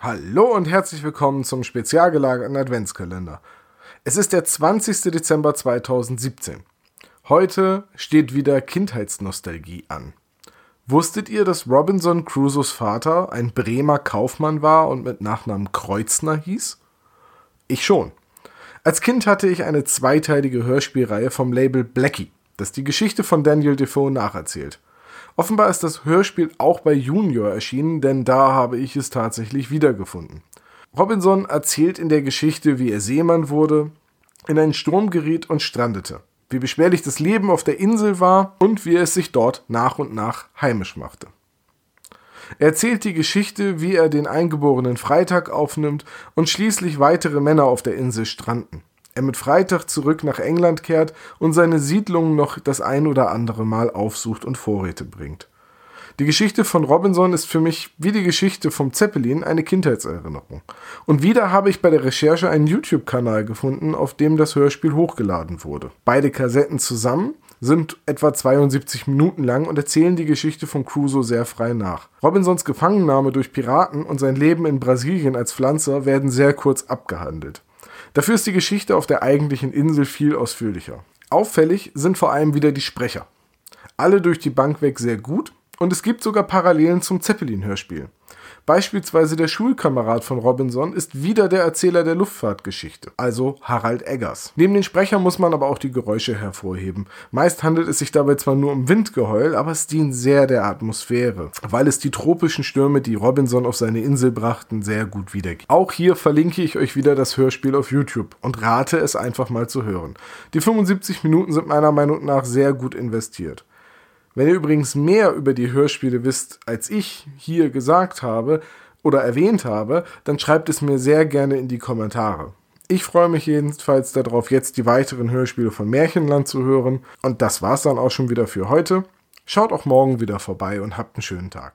Hallo und herzlich willkommen zum spezial gelagerten Adventskalender. Es ist der 20. Dezember 2017. Heute steht wieder Kindheitsnostalgie an. Wusstet ihr, dass Robinson Crusoes Vater ein Bremer Kaufmann war und mit Nachnamen Kreuznner hieß? Ich schon. Als Kind hatte ich eine zweiteilige Hörspielreihe vom Label Blackie, das die Geschichte von Daniel Defoe nacherzählt. Offenbar ist das Hörspiel auch bei Junior erschienen, denn da habe ich es tatsächlich wiedergefunden. Robinson erzählt in der Geschichte, wie er Seemann wurde, in einen Sturm geriet und strandete, wie beschwerlich das Leben auf der Insel war und wie er es sich dort nach und nach heimisch machte. Er erzählt die Geschichte, wie er den eingeborenen Freitag aufnimmt und schließlich weitere Männer auf der Insel stranden er mit Freitag zurück nach England kehrt und seine Siedlung noch das ein oder andere Mal aufsucht und Vorräte bringt. Die Geschichte von Robinson ist für mich wie die Geschichte vom Zeppelin eine Kindheitserinnerung. Und wieder habe ich bei der Recherche einen YouTube-Kanal gefunden, auf dem das Hörspiel hochgeladen wurde. Beide Kassetten zusammen sind etwa 72 Minuten lang und erzählen die Geschichte von Crusoe sehr frei nach. Robinsons Gefangennahme durch Piraten und sein Leben in Brasilien als Pflanzer werden sehr kurz abgehandelt. Dafür ist die Geschichte auf der eigentlichen Insel viel ausführlicher. Auffällig sind vor allem wieder die Sprecher. Alle durch die Bank weg sehr gut und es gibt sogar Parallelen zum Zeppelin-Hörspiel. Beispielsweise der Schulkamerad von Robinson ist wieder der Erzähler der Luftfahrtgeschichte, also Harald Eggers. Neben den Sprechern muss man aber auch die Geräusche hervorheben. Meist handelt es sich dabei zwar nur um Windgeheul, aber es dient sehr der Atmosphäre, weil es die tropischen Stürme, die Robinson auf seine Insel brachten, sehr gut wiedergibt. Auch hier verlinke ich euch wieder das Hörspiel auf YouTube und rate es einfach mal zu hören. Die 75 Minuten sind meiner Meinung nach sehr gut investiert. Wenn ihr übrigens mehr über die Hörspiele wisst, als ich hier gesagt habe oder erwähnt habe, dann schreibt es mir sehr gerne in die Kommentare. Ich freue mich jedenfalls darauf, jetzt die weiteren Hörspiele von Märchenland zu hören. Und das war's dann auch schon wieder für heute. Schaut auch morgen wieder vorbei und habt einen schönen Tag.